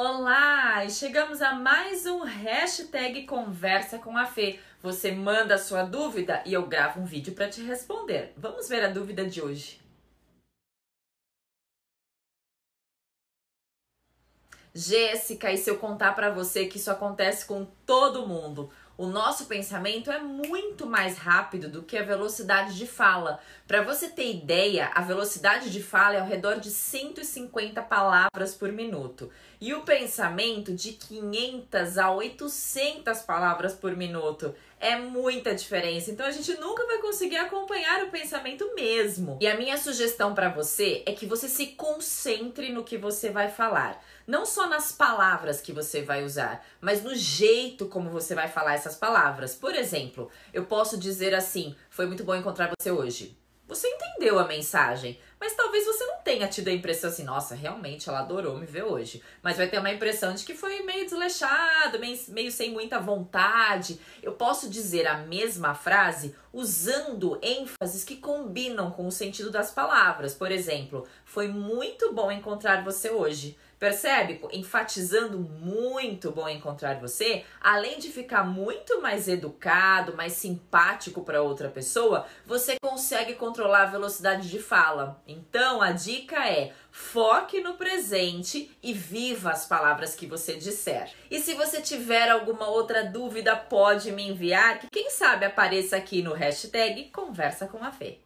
Olá! Chegamos a mais um hashtag Conversa com a Fê. Você manda a sua dúvida e eu gravo um vídeo para te responder. Vamos ver a dúvida de hoje. Jéssica, e se eu contar para você que isso acontece com todo mundo? O nosso pensamento é muito mais rápido do que a velocidade de fala. Para você ter ideia, a velocidade de fala é ao redor de 150 palavras por minuto e o pensamento de 500 a 800 palavras por minuto. É muita diferença. Então a gente nunca vai conseguir acompanhar o pensamento mesmo. E a minha sugestão para você é que você se concentre no que você vai falar. Não só nas palavras que você vai usar, mas no jeito como você vai falar essas palavras. Por exemplo, eu posso dizer assim: Foi muito bom encontrar você hoje. Você entendeu a mensagem, mas talvez você não tenha tido a impressão assim, nossa, realmente ela adorou me ver hoje. Mas vai ter uma impressão de que foi meio desleixado, meio, meio sem muita vontade. Eu posso dizer a mesma frase usando ênfases que combinam com o sentido das palavras. Por exemplo, foi muito bom encontrar você hoje. Percebe? Enfatizando muito bom encontrar você, além de ficar muito mais educado, mais simpático para outra pessoa, você consegue controlar a velocidade de fala. Então a dica é: foque no presente e viva as palavras que você disser. E se você tiver alguma outra dúvida, pode me enviar, que quem sabe apareça aqui no hashtag Conversa com a Fê.